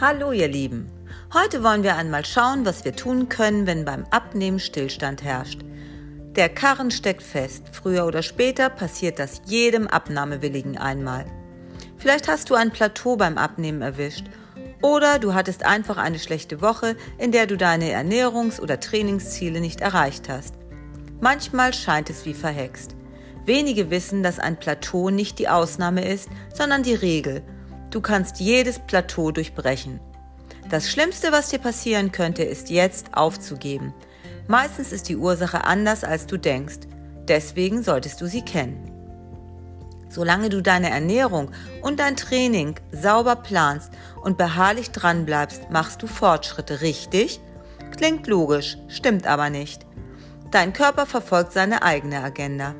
Hallo ihr Lieben. Heute wollen wir einmal schauen, was wir tun können, wenn beim Abnehmen Stillstand herrscht. Der Karren steckt fest. Früher oder später passiert das jedem Abnahmewilligen einmal. Vielleicht hast du ein Plateau beim Abnehmen erwischt oder du hattest einfach eine schlechte Woche, in der du deine Ernährungs- oder Trainingsziele nicht erreicht hast. Manchmal scheint es wie verhext. Wenige wissen, dass ein Plateau nicht die Ausnahme ist, sondern die Regel. Du kannst jedes Plateau durchbrechen. Das Schlimmste, was dir passieren könnte, ist jetzt aufzugeben. Meistens ist die Ursache anders, als du denkst. Deswegen solltest du sie kennen. Solange du deine Ernährung und dein Training sauber planst und beharrlich dranbleibst, machst du Fortschritte, richtig? Klingt logisch, stimmt aber nicht. Dein Körper verfolgt seine eigene Agenda.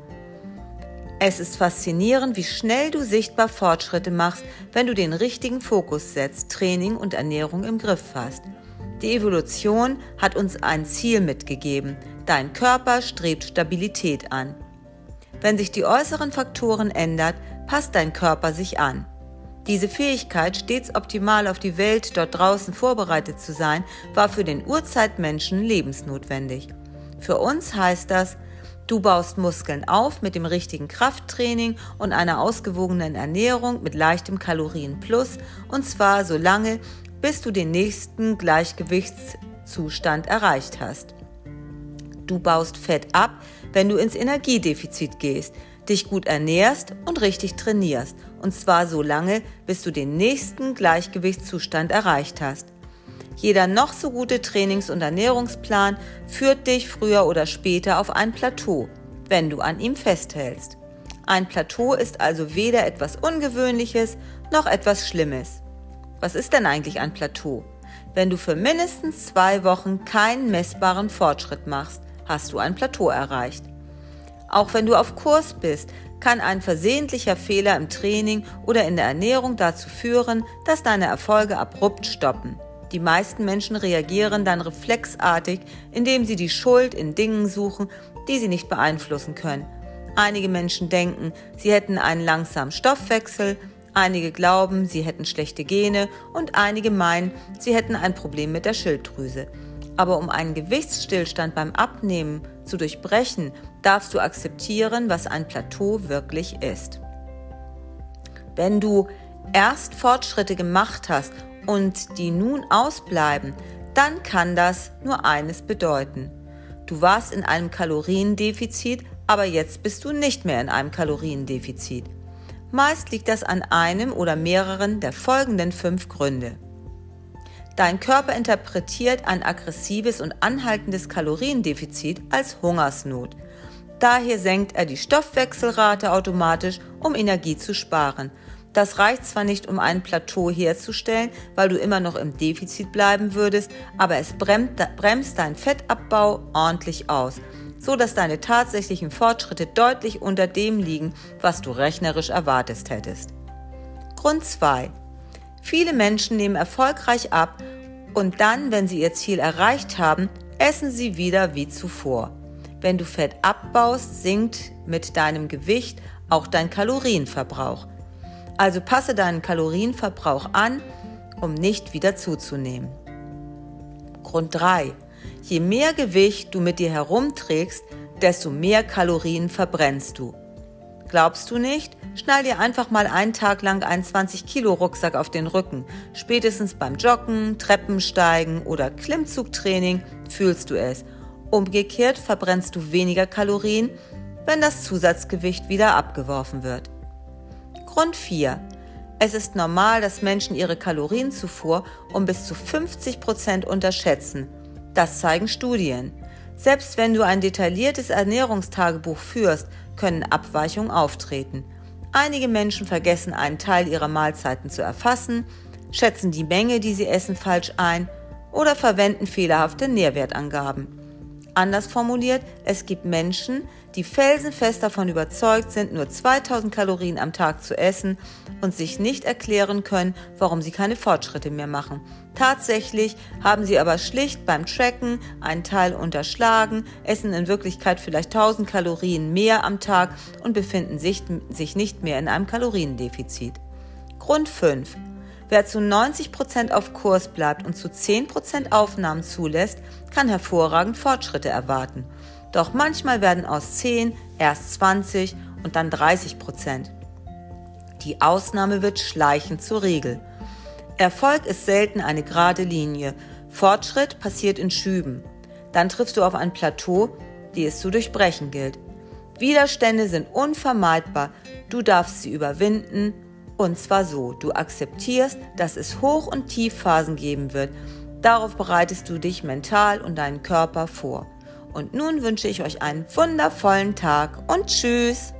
Es ist faszinierend, wie schnell du sichtbar Fortschritte machst, wenn du den richtigen Fokus setzt, Training und Ernährung im Griff hast. Die Evolution hat uns ein Ziel mitgegeben. Dein Körper strebt Stabilität an. Wenn sich die äußeren Faktoren ändern, passt dein Körper sich an. Diese Fähigkeit, stets optimal auf die Welt dort draußen vorbereitet zu sein, war für den Urzeitmenschen lebensnotwendig. Für uns heißt das, Du baust Muskeln auf mit dem richtigen Krafttraining und einer ausgewogenen Ernährung mit leichtem Kalorienplus und zwar so lange, bis du den nächsten Gleichgewichtszustand erreicht hast. Du baust Fett ab, wenn du ins Energiedefizit gehst, dich gut ernährst und richtig trainierst und zwar so lange, bis du den nächsten Gleichgewichtszustand erreicht hast. Jeder noch so gute Trainings- und Ernährungsplan führt dich früher oder später auf ein Plateau, wenn du an ihm festhältst. Ein Plateau ist also weder etwas Ungewöhnliches noch etwas Schlimmes. Was ist denn eigentlich ein Plateau? Wenn du für mindestens zwei Wochen keinen messbaren Fortschritt machst, hast du ein Plateau erreicht. Auch wenn du auf Kurs bist, kann ein versehentlicher Fehler im Training oder in der Ernährung dazu führen, dass deine Erfolge abrupt stoppen. Die meisten Menschen reagieren dann reflexartig, indem sie die Schuld in Dingen suchen, die sie nicht beeinflussen können. Einige Menschen denken, sie hätten einen langsamen Stoffwechsel, einige glauben, sie hätten schlechte Gene und einige meinen, sie hätten ein Problem mit der Schilddrüse. Aber um einen Gewichtsstillstand beim Abnehmen zu durchbrechen, darfst du akzeptieren, was ein Plateau wirklich ist. Wenn du erst Fortschritte gemacht hast und die nun ausbleiben, dann kann das nur eines bedeuten. Du warst in einem Kaloriendefizit, aber jetzt bist du nicht mehr in einem Kaloriendefizit. Meist liegt das an einem oder mehreren der folgenden fünf Gründe. Dein Körper interpretiert ein aggressives und anhaltendes Kaloriendefizit als Hungersnot. Daher senkt er die Stoffwechselrate automatisch, um Energie zu sparen. Das reicht zwar nicht, um ein Plateau herzustellen, weil du immer noch im Defizit bleiben würdest, aber es bremst deinen Fettabbau ordentlich aus, so dass deine tatsächlichen Fortschritte deutlich unter dem liegen, was du rechnerisch erwartet hättest. Grund 2. Viele Menschen nehmen erfolgreich ab und dann, wenn sie ihr Ziel erreicht haben, essen sie wieder wie zuvor. Wenn du Fett abbaust, sinkt mit deinem Gewicht auch dein Kalorienverbrauch. Also passe deinen Kalorienverbrauch an, um nicht wieder zuzunehmen. Grund 3. Je mehr Gewicht du mit dir herumträgst, desto mehr Kalorien verbrennst du. Glaubst du nicht? Schnall dir einfach mal einen Tag lang einen 20 Kilo Rucksack auf den Rücken. Spätestens beim Joggen, Treppensteigen oder Klimmzugtraining fühlst du es. Umgekehrt verbrennst du weniger Kalorien, wenn das Zusatzgewicht wieder abgeworfen wird. Grund 4. Es ist normal, dass Menschen ihre Kalorienzufuhr um bis zu 50 Prozent unterschätzen. Das zeigen Studien. Selbst wenn du ein detailliertes Ernährungstagebuch führst, können Abweichungen auftreten. Einige Menschen vergessen einen Teil ihrer Mahlzeiten zu erfassen, schätzen die Menge, die sie essen, falsch ein oder verwenden fehlerhafte Nährwertangaben. Anders formuliert, es gibt Menschen, die felsenfest davon überzeugt sind, nur 2000 Kalorien am Tag zu essen und sich nicht erklären können, warum sie keine Fortschritte mehr machen. Tatsächlich haben sie aber schlicht beim Tracken einen Teil unterschlagen, essen in Wirklichkeit vielleicht 1000 Kalorien mehr am Tag und befinden sich, sich nicht mehr in einem Kaloriendefizit. Grund 5. Wer zu 90% auf Kurs bleibt und zu 10% Aufnahmen zulässt, kann hervorragend Fortschritte erwarten. Doch manchmal werden aus 10 erst 20 und dann 30%. Die Ausnahme wird schleichend zur Regel. Erfolg ist selten eine gerade Linie. Fortschritt passiert in Schüben. Dann triffst du auf ein Plateau, die es zu durchbrechen gilt. Widerstände sind unvermeidbar. Du darfst sie überwinden und zwar so, du akzeptierst, dass es Hoch- und Tiefphasen geben wird. Darauf bereitest du dich mental und deinen Körper vor. Und nun wünsche ich euch einen wundervollen Tag und tschüss.